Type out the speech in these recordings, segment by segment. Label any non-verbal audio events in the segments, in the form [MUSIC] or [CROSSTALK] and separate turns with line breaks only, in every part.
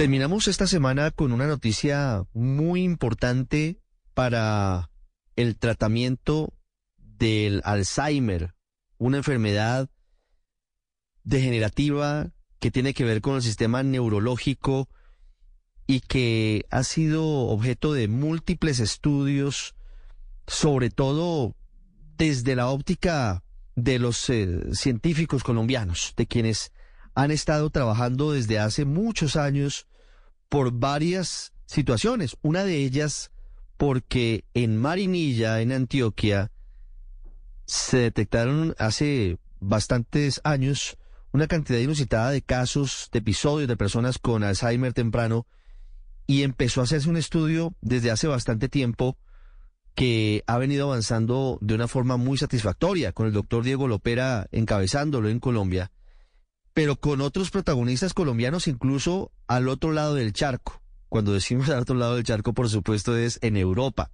Terminamos esta semana con una noticia muy importante para el tratamiento del Alzheimer, una enfermedad degenerativa que tiene que ver con el sistema neurológico y que ha sido objeto de múltiples estudios, sobre todo desde la óptica de los eh, científicos colombianos, de quienes han estado trabajando desde hace muchos años por varias situaciones. Una de ellas porque en Marinilla, en Antioquia, se detectaron hace bastantes años una cantidad inusitada de casos, de episodios de personas con Alzheimer temprano y empezó a hacerse un estudio desde hace bastante tiempo que ha venido avanzando de una forma muy satisfactoria, con el doctor Diego Lopera encabezándolo en Colombia pero con otros protagonistas colombianos incluso al otro lado del charco. Cuando decimos al otro lado del charco, por supuesto, es en Europa.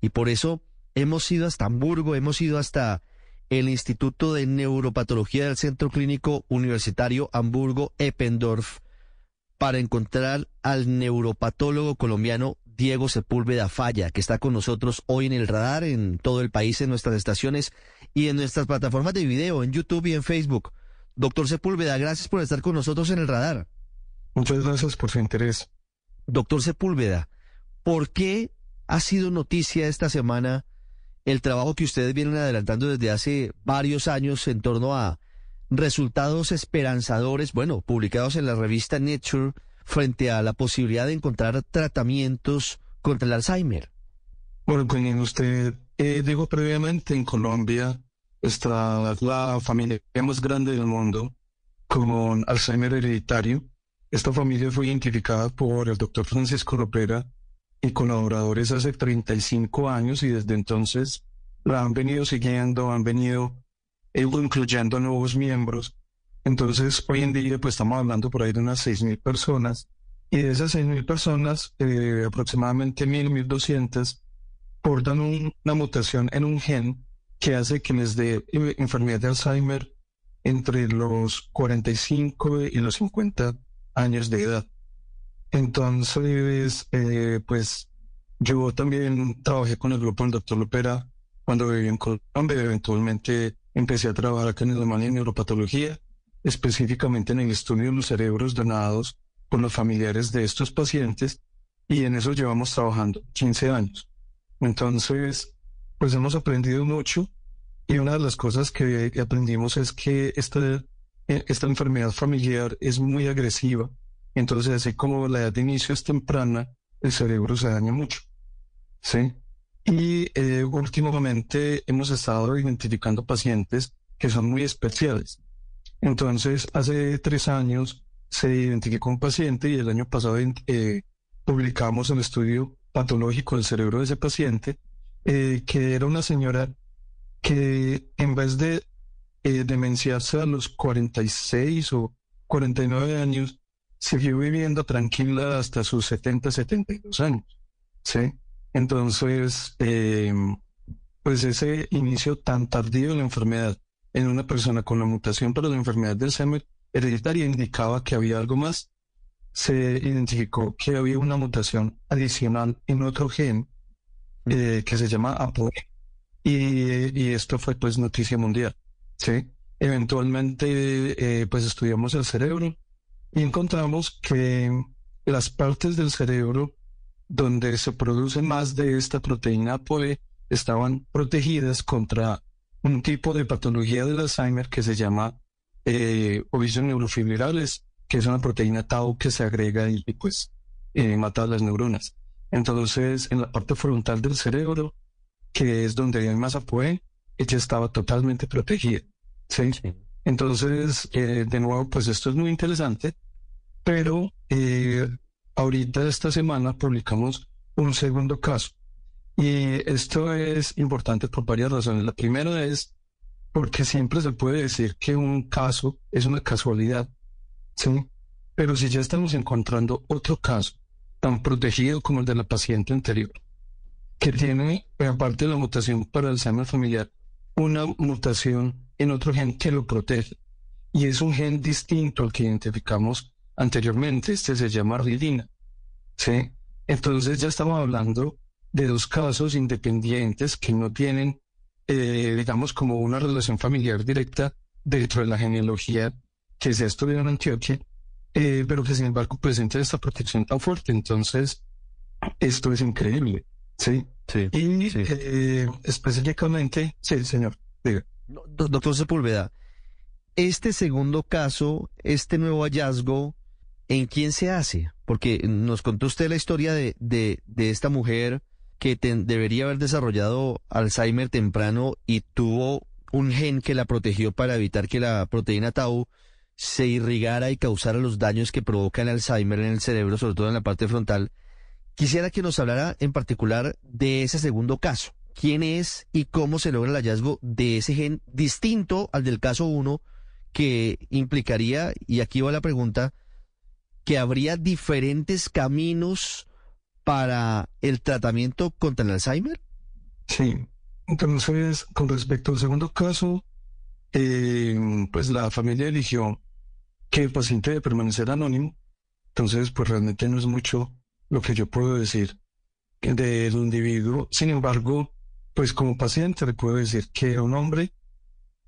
Y por eso hemos ido hasta Hamburgo, hemos ido hasta el Instituto de Neuropatología del Centro Clínico Universitario Hamburgo-Eppendorf para encontrar al neuropatólogo colombiano Diego Sepúlveda Falla, que está con nosotros hoy en el radar en todo el país, en nuestras estaciones y en nuestras plataformas de video, en YouTube y en Facebook. Doctor Sepúlveda, gracias por estar con nosotros en el radar.
Muchas gracias por su interés.
Doctor Sepúlveda, ¿por qué ha sido noticia esta semana el trabajo que ustedes vienen adelantando desde hace varios años en torno a resultados esperanzadores, bueno, publicados en la revista Nature, frente a la posibilidad de encontrar tratamientos contra el Alzheimer?
Bueno, como usted eh, dijo previamente, en Colombia está la familia más grande del mundo con Alzheimer hereditario. Esta familia fue identificada por el doctor Francisco Ropera y colaboradores hace 35 años y desde entonces la han venido siguiendo, han venido incluyendo nuevos miembros. Entonces, hoy en día, pues estamos hablando por ahí de unas 6.000 personas y de esas 6.000 personas, eh, aproximadamente 1.000, 1.200 portan una mutación en un gen que hace que les dé enfermedad de Alzheimer entre los 45 y los 50 años de edad. Entonces, eh, pues yo también trabajé con el grupo del doctor Lopera cuando viví en Colombia. Eventualmente empecé a trabajar acá en Alemania en neuropatología, específicamente en el estudio de los cerebros donados con los familiares de estos pacientes y en eso llevamos trabajando 15 años. Entonces, pues hemos aprendido mucho y una de las cosas que aprendimos es que esta, eh, esta enfermedad familiar es muy agresiva. Entonces, así como la edad de inicio es temprana, el cerebro se daña mucho. ¿Sí? Y eh, últimamente hemos estado identificando pacientes que son muy especiales. Entonces, hace tres años se identificó un paciente y el año pasado eh, publicamos el estudio patológico del cerebro de ese paciente eh, que era una señora que en vez de eh, demenciarse a los 46 o 49 años, siguió viviendo tranquila hasta sus 70, 72 años. ¿sí? Entonces, em, pues ese inicio tan tardío de la enfermedad en una persona con la mutación para la enfermedad del Alzheimer hereditaria indicaba que había algo más. Se identificó que había una mutación adicional en otro gen eh, que se llama APOE. Y, esto fue pues noticia mundial. ¿sí? Eventualmente eh, pues estudiamos el cerebro y encontramos que las partes del cerebro donde se produce más de esta proteína APOE estaban protegidas contra un tipo de patología del Alzheimer que se llama eh, neurofibrils, que es una proteína tau que se agrega y, pues eh, mata las neuronas. Entonces, en la parte frontal del cerebro, que es donde hay más apoyo, ella estaba totalmente protegida. ¿sí? Entonces, eh, de nuevo, pues esto es muy interesante, pero eh, ahorita esta semana publicamos un segundo caso. Y esto es importante por varias razones. La primera es porque siempre se puede decir que un caso es una casualidad, ¿sí? Pero si ya estamos encontrando otro caso tan protegido como el de la paciente anterior, que tiene, aparte de la mutación para el Alzheimer familiar, una mutación en otro gen que lo protege. Y es un gen distinto al que identificamos anteriormente. Este se llama ridina. ¿sí? Entonces ya estamos hablando de dos casos independientes que no tienen, eh, digamos, como una relación familiar directa dentro de la genealogía que se ha estudiado en Antioquia, eh, pero que sin embargo presentan esta protección tan fuerte. Entonces, esto es increíble. Sí.
Sí.
Y eh, específicamente, sí, señor. Diga.
Doctor Sepúlveda, este segundo caso, este nuevo hallazgo, ¿en quién se hace? Porque nos contó usted la historia de, de, de esta mujer que debería haber desarrollado Alzheimer temprano y tuvo un gen que la protegió para evitar que la proteína tau se irrigara y causara los daños que provoca el Alzheimer en el cerebro, sobre todo en la parte frontal. Quisiera que nos hablara en particular de ese segundo caso quién es y cómo se logra el hallazgo de ese gen distinto al del caso 1 que implicaría, y aquí va la pregunta, que habría diferentes caminos para el tratamiento contra el Alzheimer?
Sí, entonces con respecto al segundo caso, eh, pues la familia eligió que el paciente debe permanecer anónimo, entonces pues realmente no es mucho lo que yo puedo decir del individuo, sin embargo, pues como paciente le puedo decir que era un hombre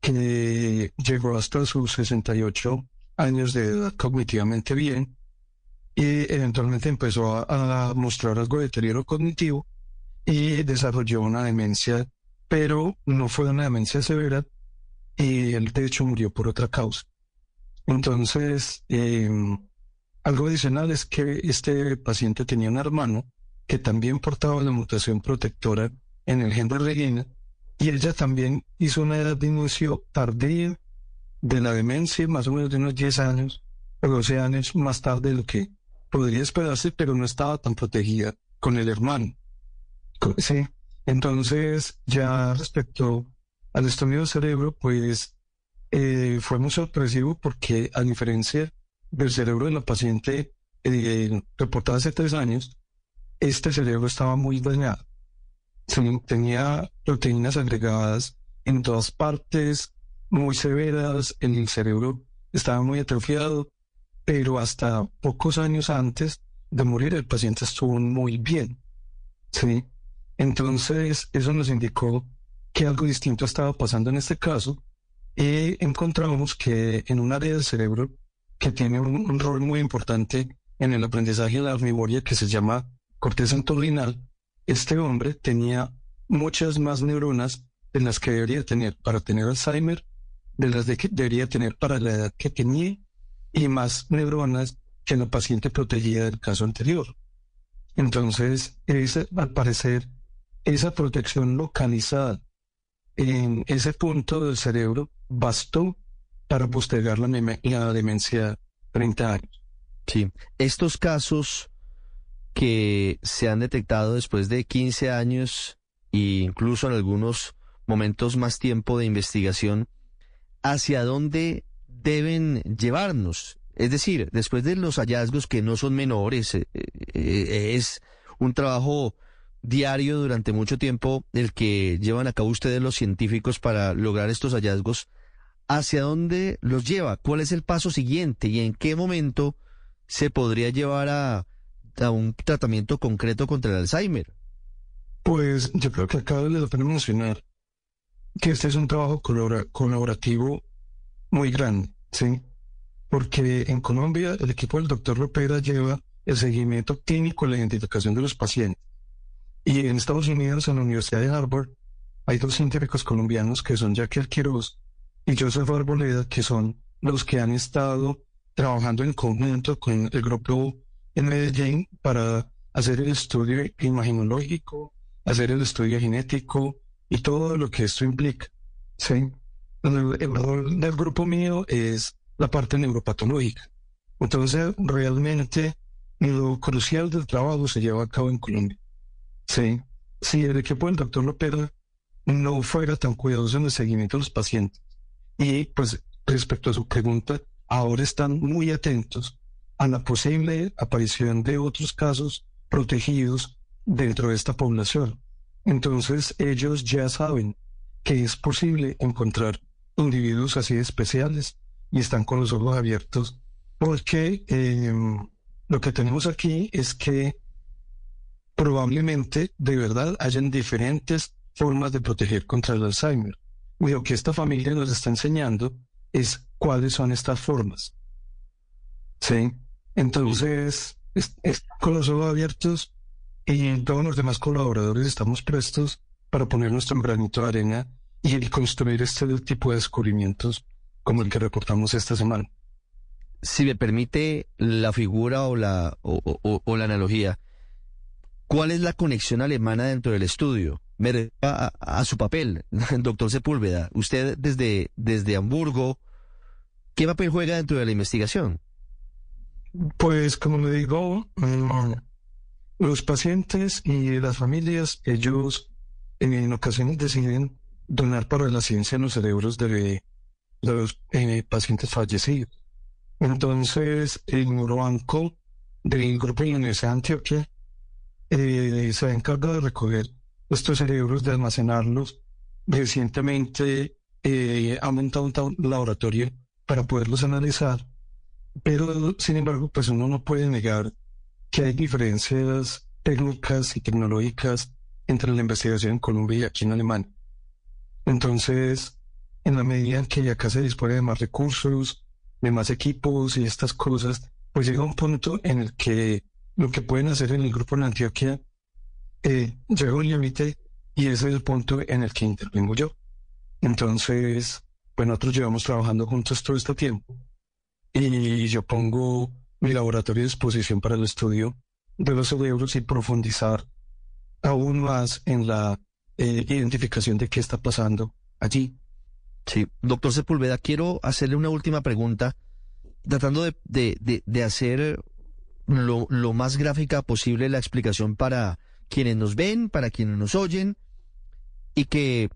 que llegó hasta sus 68 años de edad cognitivamente bien y eventualmente empezó a, mostrar algo de deterioro cognitivo y desarrolló una demencia, pero no fue una demencia severa y él de hecho murió por otra causa. Entonces, em, algo adicional es que este paciente tenía un hermano que también portaba la mutación protectora en el gen de Regina, y ella también hizo una edad de inicio tardía de la demencia, más o menos de unos 10 años, o 12 años más tarde de lo que podría esperarse, pero no estaba tan protegida con el hermano. Sí. Entonces, ya respecto al estudio del cerebro, pues eh, fue muy sorpresivo porque a diferencia del cerebro de la paciente eh, reportada hace tres años, este cerebro estaba muy dañado tenía proteínas agregadas en todas partes, muy severas, en el cerebro estaba muy atrofiado, pero hasta pocos años antes de morir el paciente estuvo muy bien. ¿sí? Entonces, eso nos indicó que algo distinto estaba pasando en este caso y encontramos que en un área del cerebro que tiene un, rol muy importante en el aprendizaje de la memoria que se llama corteza entorrinal, este hombre tenía muchas más neuronas de las que debería tener para tener Alzheimer, de las que debería tener para la edad que tenía, y más neuronas que la paciente protegida del caso anterior. Entonces, al parecer, esa protección localizada en ese punto del cerebro bastó para postergar la, demencia 30 años.
Sí, estos casos que se han detectado después de 15 años e incluso en algunos momentos más tiempo de investigación, ¿hacia dónde deben llevarnos? Es decir, después de los hallazgos que no son menores, eh, eh, es un trabajo diario durante mucho tiempo el que llevan a cabo ustedes los científicos para lograr estos hallazgos. ¿Hacia dónde los lleva? ¿Cuál es el paso siguiente? ¿Y en qué momento se podría llevar a a un tratamiento concreto contra el Alzheimer?
Pues yo creo que acá de la pena mencionar que este es un trabajo colaborativo muy grande, ¿sí? Porque en Colombia el equipo del doctor Lopera lleva el seguimiento clínico la identificación de los pacientes. Y en Estados Unidos, en la Universidad de Harvard, hay dos científicos colombianos que son Jackie Quiroz y Joseph Arboleda, que son los que han estado trabajando en conjunto con el grupo en Medellín para hacer el estudio imaginológico, hacer el estudio genético y todo lo que esto implica. ¿sí? el, el del grupo mío es la parte neuropatológica. Entonces, realmente lo crucial del trabajo se lleva a cabo en Colombia. Sí, si el equipo del doctor Lopera no fuera tan cuidadoso en el seguimiento de los pacientes. Y pues respecto a su pregunta, ahora están muy atentos a la posible aparición de otros casos protegidos dentro de esta población. Entonces ellos ya saben que es posible encontrar individuos así especiales y están con los ojos abiertos porque em, lo que tenemos aquí es que probablemente de verdad hayan diferentes formas de proteger contra el Alzheimer. lo que esta familia nos está enseñando es cuáles son estas formas. ¿Sí? Entonces, con los ojos abiertos y todos los demás colaboradores estamos prestos para poner nuestro granito de arena y construir este tipo de descubrimientos como el que reportamos esta semana.
Si me permite la figura o la, o, la analogía, ¿cuál es la conexión alemana dentro del estudio? Me a, su papel, [LAUGHS] doctor Sepúlveda. Usted desde, desde Hamburgo, ¿qué papel juega dentro de la investigación?
Pues como le digo, mm, los pacientes y las familias, ellos en ocasiones deciden donar para la ciencia en los cerebros de los eh, pacientes fallecidos. Entonces, el neurobanco del grupo de Antioquia eh, se encarga de recoger estos cerebros, de almacenarlos. Recientemente eh, ha montado un laboratorio para poderlos analizar, pero sin embargo, pues uno no puede negar que hay diferencias técnicas y tecnológicas entre la investigación en Colombia y aquí en Alemania. Entonces, en la medida en que acá se dispone de más recursos, de más equipos y estas cosas, pues llega un punto en el que lo que pueden hacer en el grupo en Antioquia eh, llega un límite y ese es el punto en el que intervengo yo. Entonces, pues nosotros llevamos trabajando juntos todo este tiempo y yo pongo mi laboratorio a disposición para el estudio de los cerebros y profundizar aún más en la eh, identificación de qué está pasando allí.
Sí, doctor Sepúlveda, quiero hacerle una última pregunta, tratando de, de, hacer lo, lo, más gráfica posible la explicación para quienes nos ven, para quienes nos oyen, y que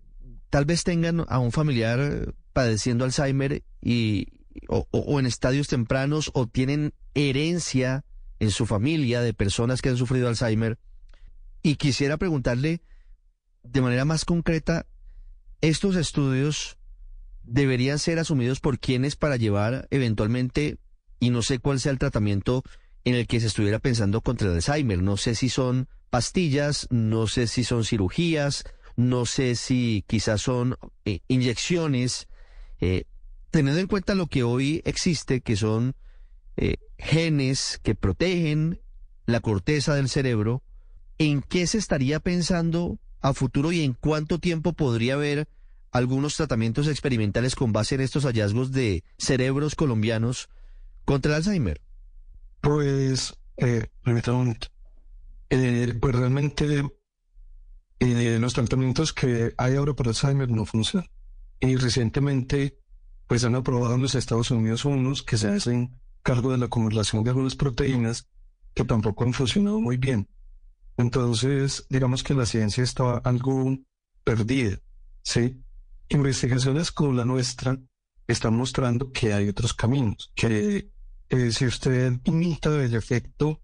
tal vez tengan a un familiar padeciendo Alzheimer y, o, o en estadios tempranos o tienen herencia en su familia de personas que han sufrido Alzheimer. Y quisiera preguntarle de manera más concreta, estos estudios deberían ser asumidos por quienes para llevar eventualmente, y no sé cuál sea el tratamiento en el que se estuviera pensando contra el Alzheimer. No sé si son pastillas, no sé si son cirugías, no sé si quizás son eh, inyecciones. Eh, teniendo en cuenta lo que hoy existe, que son eh, genes que protegen la corteza del cerebro, ¿en qué se estaría pensando a futuro y en cuánto tiempo podría haber algunos tratamientos experimentales con base en estos hallazgos de cerebros colombianos contra el Alzheimer?
Pues, eh, eh pues realmente eh, los tratamientos que hay ahora para Alzheimer no funcionan. Y recientemente, pues han aprobado en los Estados Unidos unos que se hacen cargo de la acumulación de algunas proteínas que tampoco han funcionado muy bien. Entonces, digamos que la ciencia está algo perdida, ¿sí? Investigaciones como la nuestra están mostrando que hay otros caminos, que eh, si usted imita el efecto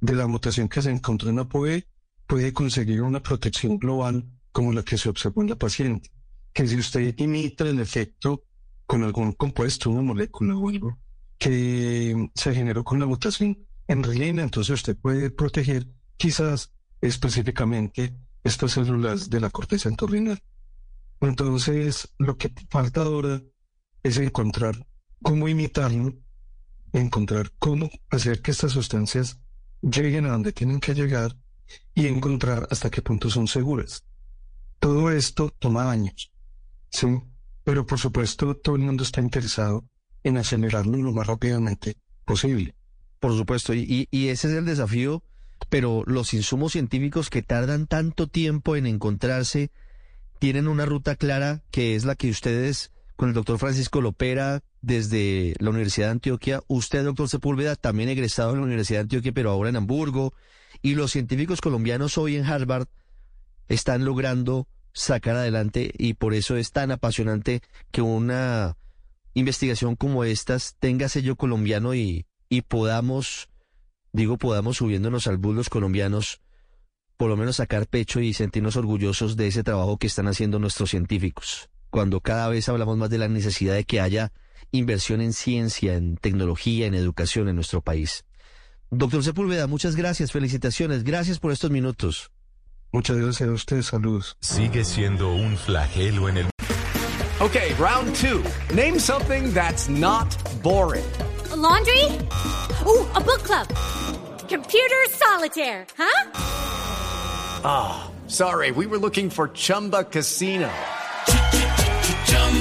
de la mutación que se encontró en la POE, puede conseguir una protección global como la que se observó en la paciente. Que si usted imita el efecto con algún compuesto, una molécula o algo que se generó con la mutación en relina, entonces usted puede proteger quizás específicamente estas células de la corteza entorrinal. Entonces, lo que falta ahora es encontrar cómo imitarlo, encontrar cómo hacer que estas sustancias lleguen a donde tienen que llegar y encontrar hasta qué punto son seguras. Todo esto toma años, ¿sí? Pero por supuesto todo el mundo está interesado en acelerarlo lo más rápidamente posible.
Por supuesto, y, y ese es el desafío pero los insumos científicos que tardan tanto tiempo en encontrarse tienen una ruta clara que es la que ustedes con el doctor Francisco Lopera desde la Universidad de Antioquia. Usted, doctor Sepúlveda, también egresado de la Universidad de Antioquia, pero ahora en Hamburgo. Y los científicos colombianos hoy en Harvard están logrando sacar adelante y por eso es tan apasionante que una investigación como estas tenga sello colombiano y, y podamos, digo, podamos subiéndonos al bus los colombianos, por lo menos sacar pecho y sentirnos orgullosos de ese trabajo que están haciendo nuestros científicos. Cuando cada vez hablamos más de la necesidad de que haya inversión en ciencia, en tecnología, en educación en nuestro país. Doctor Sepúlveda, muchas gracias, felicitaciones, gracias por estos minutos.
Muchas gracias a ustedes, saludos.
Sigue siendo un flagelo en el...
Okay, round two. Name something that's not boring.
A laundry? Ooh, a book club. Computer solitaire, huh?
Ah, oh, sorry, we were looking for Chumba Casino.